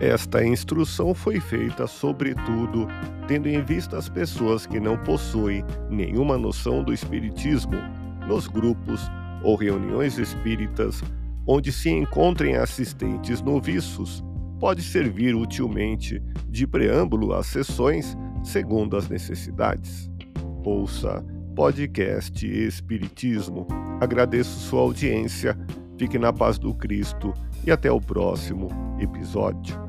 Esta instrução foi feita, sobretudo, tendo em vista as pessoas que não possuem nenhuma noção do Espiritismo, nos grupos ou reuniões espíritas onde se encontrem assistentes noviços, pode servir utilmente de preâmbulo às sessões segundo as necessidades. Ouça podcast Espiritismo. Agradeço sua audiência, fique na paz do Cristo e até o próximo episódio.